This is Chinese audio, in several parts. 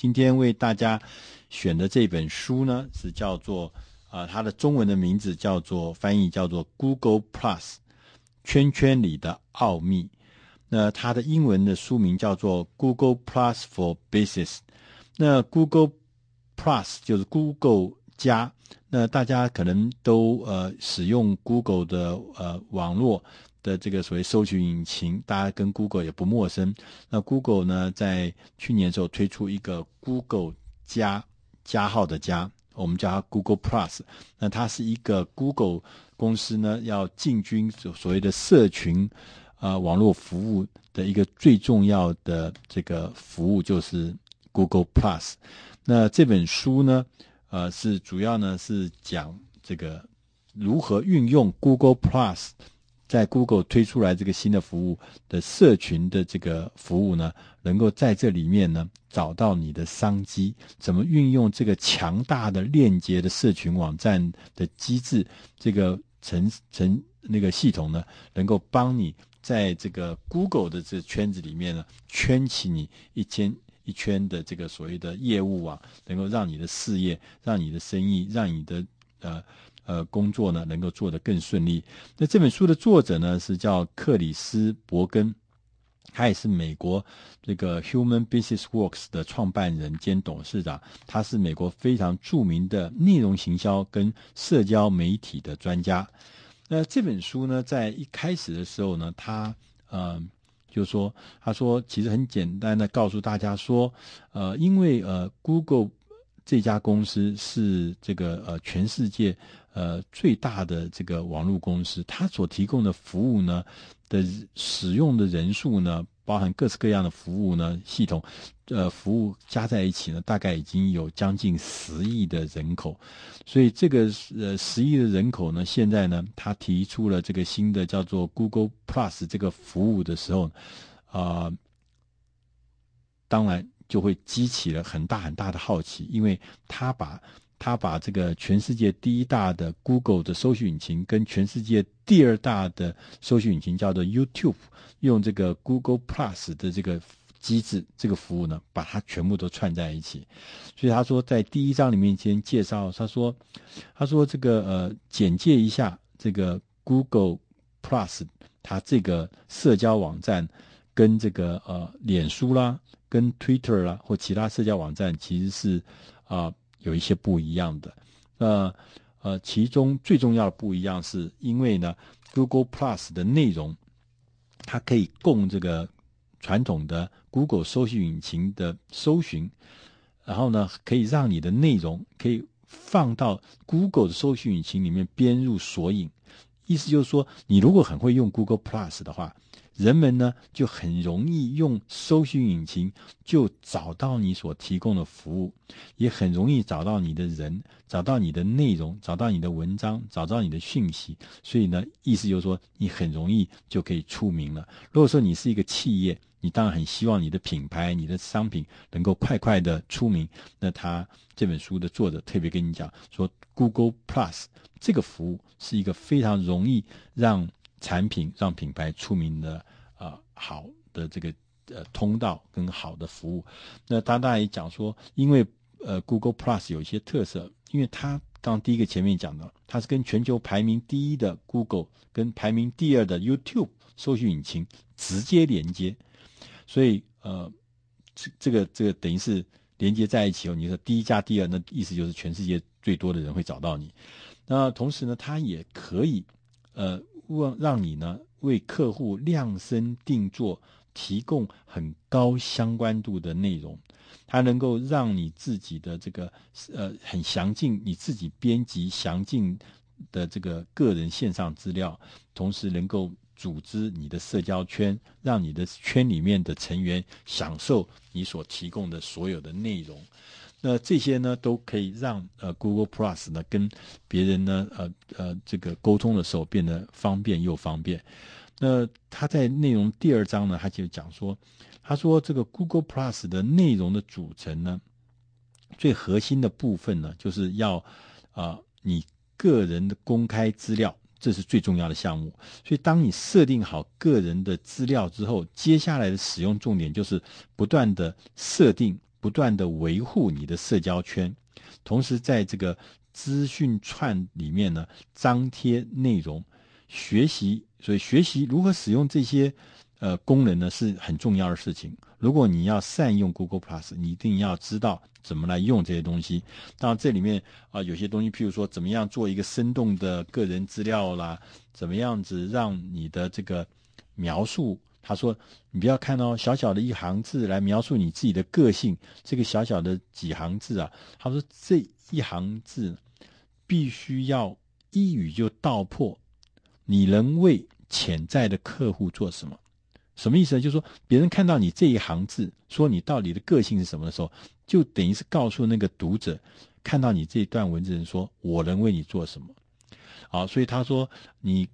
今天为大家选的这本书呢，是叫做啊、呃，它的中文的名字叫做翻译叫做 Google Plus 圈圈里的奥秘。那它的英文的书名叫做 Google Plus for Business。那 Google Plus 就是 Google 加。那大家可能都呃使用 Google 的呃网络的这个所谓搜寻引擎，大家跟 Google 也不陌生。那 Google 呢，在去年的时候推出一个 Google 加加号的加，我们叫它 Google Plus。那它是一个 Google 公司呢要进军所所谓的社群啊、网络服务的一个最重要的这个服务，就是 Google Plus。那这本书呢，呃，是主要呢是讲这个如何运用 Google Plus。在 Google 推出来这个新的服务的社群的这个服务呢，能够在这里面呢找到你的商机，怎么运用这个强大的链接的社群网站的机制，这个成成那个系统呢，能够帮你在这个 Google 的这圈子里面呢，圈起你一圈一圈的这个所谓的业务网，能够让你的事业、让你的生意、让你的呃。呃，工作呢能够做得更顺利。那这本书的作者呢是叫克里斯伯根，他也是美国这个 Human Business Works 的创办人兼董事长，他是美国非常著名的内容行销跟社交媒体的专家。那这本书呢，在一开始的时候呢，他呃就说，他说其实很简单的告诉大家说，呃，因为呃 Google 这家公司是这个呃全世界。呃，最大的这个网络公司，它所提供的服务呢的使用的人数呢，包含各式各样的服务呢系统，呃，服务加在一起呢，大概已经有将近十亿的人口。所以这个呃十亿的人口呢，现在呢，他提出了这个新的叫做 Google Plus 这个服务的时候，啊、呃，当然就会激起了很大很大的好奇，因为他把。他把这个全世界第一大的 Google 的搜寻引擎跟全世界第二大的搜寻引擎叫做 YouTube，用这个 Google Plus 的这个机制、这个服务呢，把它全部都串在一起。所以他说，在第一章里面先介绍，他说，他说这个呃，简介一下这个 Google Plus，它这个社交网站跟这个呃，脸书啦、跟 Twitter 啦或其他社交网站其实是啊。有一些不一样的，呃呃，其中最重要的不一样是因为呢，Google Plus 的内容，它可以供这个传统的 Google 搜寻引擎的搜寻，然后呢，可以让你的内容可以放到 Google 的搜寻引擎里面编入索引，意思就是说，你如果很会用 Google Plus 的话。人们呢就很容易用搜寻引擎就找到你所提供的服务，也很容易找到你的人，找到你的内容，找到你的文章，找到你的讯息。所以呢，意思就是说，你很容易就可以出名了。如果说你是一个企业，你当然很希望你的品牌、你的商品能够快快的出名。那他这本书的作者特别跟你讲说，Google Plus 这个服务是一个非常容易让。产品让品牌出名的啊、呃，好的这个呃通道跟好的服务。那他当然也讲说，因为呃 Google Plus 有一些特色，因为它刚第一个前面讲的，它是跟全球排名第一的 Google 跟排名第二的 YouTube 搜寻引擎直接连接，所以呃这这个这个等于是连接在一起后，你说第一加第二，那意思就是全世界最多的人会找到你。那同时呢，它也可以呃。让让你呢为客户量身定做，提供很高相关度的内容，它能够让你自己的这个呃很详尽，你自己编辑详尽的这个个人线上资料，同时能够组织你的社交圈，让你的圈里面的成员享受你所提供的所有的内容。那这些呢，都可以让呃 Google Plus 呢跟别人呢呃呃这个沟通的时候变得方便又方便。那他在内容第二章呢，他就讲说，他说这个 Google Plus 的内容的组成呢，最核心的部分呢，就是要啊、你个人的公开资料，这是最重要的项目。所以当你设定好个人的资料之后，接下来的使用重点就是不断的设定。不断的维护你的社交圈，同时在这个资讯串里面呢，张贴内容，学习。所以学习如何使用这些呃功能呢，是很重要的事情。如果你要善用 Google Plus，你一定要知道怎么来用这些东西。当然，这里面啊、有些东西，譬如说怎么样做一个生动的个人资料啦，怎么样子让你的这个描述。他说：“你不要看到小小的一行字来描述你自己的个性，这个小小的几行字啊。”他说：“这一行字必须要一语就道破，你能为潜在的客户做什么？什么意思呢？就是说，别人看到你这一行字，说你到底的个性是什么的时候，就等于是告诉那个读者，看到你这段文字人说，我能为你做什么？好，所以他说你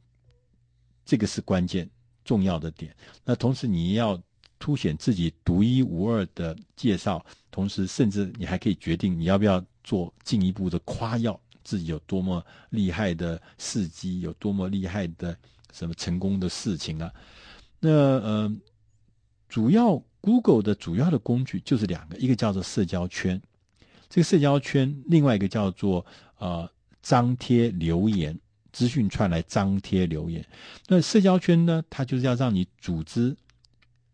这个是关键。”重要的点，那同时你要凸显自己独一无二的介绍，同时甚至你还可以决定你要不要做进一步的夸耀自己有多么厉害的事迹，有多么厉害的什么成功的事情啊。那呃，主要 Google 的主要的工具就是两个，一个叫做社交圈，这个社交圈，另外一个叫做呃张贴留言。资讯串来张贴留言，那社交圈呢？它就是要让你组织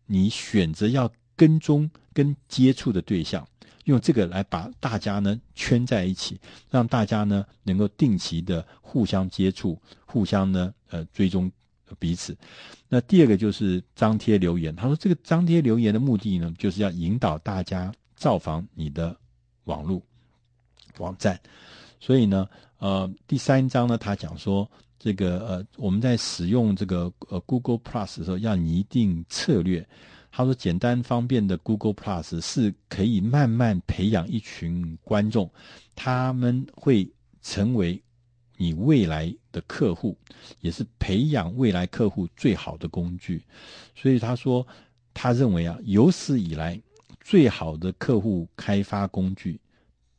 你选择要跟踪跟接触的对象，用这个来把大家呢圈在一起，让大家呢能够定期的互相接触，互相呢呃追踪彼此。那第二个就是张贴留言，他说这个张贴留言的目的呢，就是要引导大家造访你的网络网站，所以呢。呃，第三章呢，他讲说，这个呃，我们在使用这个呃 Google Plus 的时候，要拟定策略。他说，简单方便的 Google Plus 是可以慢慢培养一群观众，他们会成为你未来的客户，也是培养未来客户最好的工具。所以他说，他认为啊，有史以来最好的客户开发工具。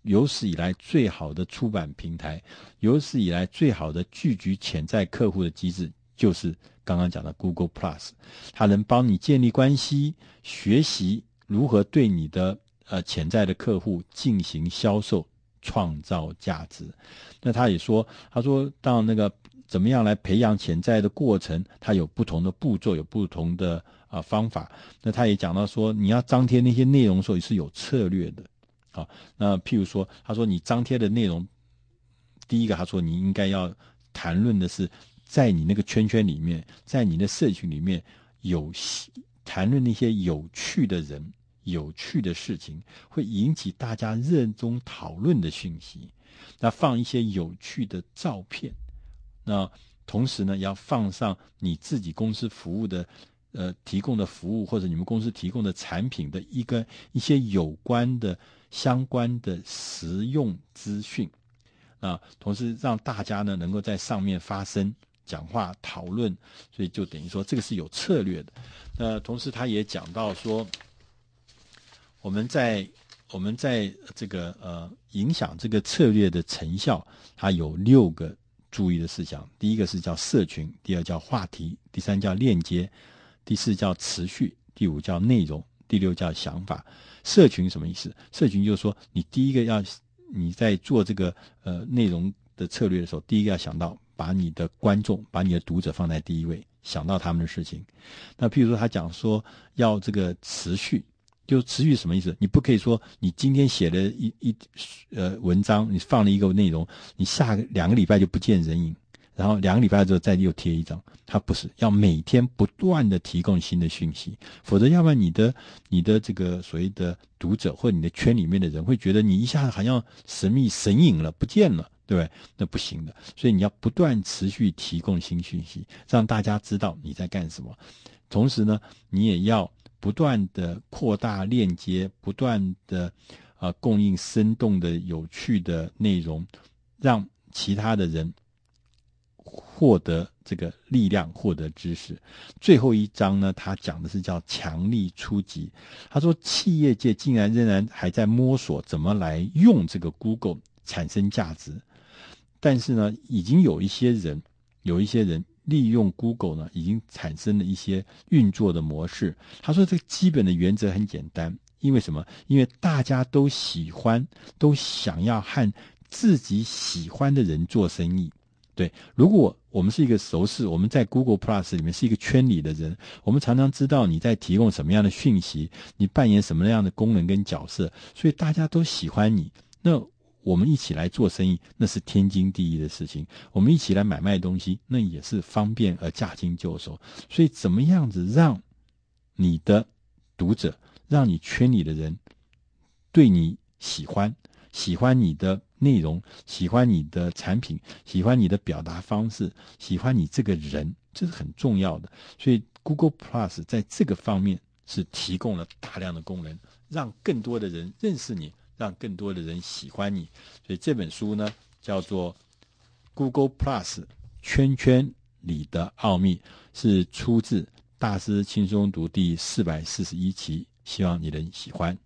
有史以来最好的出版平台，有史以来最好的聚集潜在客户的机制，就是刚刚讲的 Google Plus，它能帮你建立关系，学习如何对你的呃潜在的客户进行销售，创造价值。那他也说，他说到那个怎么样来培养潜在的过程，它有不同的步骤，有不同的啊、方法。那他也讲到说，你要张贴那些内容的时候，也是有策略的。好，那譬如说，他说你张贴的内容，第一个他说你应该要谈论的是，在你那个圈圈里面，在你的社群里面有谈论那些有趣的人、有趣的事情，会引起大家热衷讨论的讯息。那放一些有趣的照片，那同时呢，要放上你自己公司服务的。呃，提供的服务或者你们公司提供的产品的一个一些有关的相关的实用资讯啊，同时让大家呢能够在上面发声、讲话、讨论，所以就等于说这个是有策略的。那同时他也讲到说，我们在我们在这个呃影响这个策略的成效，它有六个注意的事项。第一个是叫社群，第二叫话题，第三叫链接。第四叫持续，第五叫内容，第六叫想法。社群什么意思？社群就是说，你第一个要你在做这个呃内容的策略的时候，第一个要想到把你的观众、把你的读者放在第一位，想到他们的事情。那譬如说，他讲说要这个持续，就持续什么意思？你不可以说你今天写了一一呃文章，你放了一个内容，你下两个礼拜就不见人影。然后两个礼拜之后再又贴一张，它不是要每天不断的提供新的讯息，否则要不然你的你的这个所谓的读者或者你的圈里面的人会觉得你一下子好像神秘神隐了，不见了，对不对？那不行的，所以你要不断持续提供新讯息，让大家知道你在干什么。同时呢，你也要不断的扩大链接，不断的啊、呃、供应生动的有趣的内容，让其他的人。获得这个力量，获得知识。最后一章呢，他讲的是叫强力出击。他说，企业界竟然仍然还在摸索怎么来用这个 Google 产生价值，但是呢，已经有一些人，有一些人利用 Google 呢，已经产生了一些运作的模式。他说，这个基本的原则很简单。因为什么？因为大家都喜欢，都想要和自己喜欢的人做生意。对，如果我们是一个熟识，我们在 Google Plus 里面是一个圈里的人，我们常常知道你在提供什么样的讯息，你扮演什么样的功能跟角色，所以大家都喜欢你。那我们一起来做生意，那是天经地义的事情。我们一起来买卖东西，那也是方便而驾轻就熟。所以，怎么样子让你的读者，让你圈里的人对你喜欢，喜欢你的内容，喜欢你的产品，喜欢你的表达方式，喜欢你这个人，这是很重要的。所以，Google Plus 在这个方面是提供了大量的功能，让更多的人认识你，让更多的人喜欢你。所以这本书呢，叫做《Google Plus 圈圈里的奥秘》，是出自《大师轻松读》第四百四十一期。希望你能喜欢。